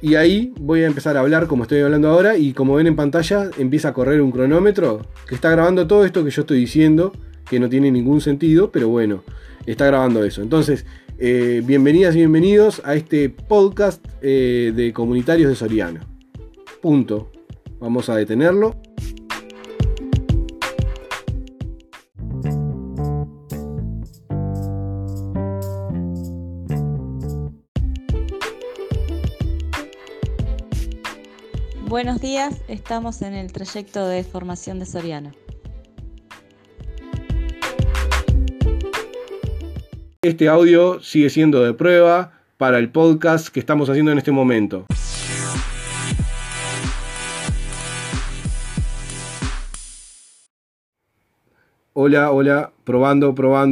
y ahí voy a empezar a hablar como estoy hablando ahora y como ven en pantalla empieza a correr un cronómetro que está grabando todo esto que yo estoy diciendo, que no tiene ningún sentido, pero bueno, está grabando eso. Entonces, eh, bienvenidas y bienvenidos a este podcast eh, de comunitarios de Soriano. Punto. Vamos a detenerlo. Buenos días, estamos en el trayecto de formación de Soriano. Este audio sigue siendo de prueba para el podcast que estamos haciendo en este momento. Hola, hola, probando, probando.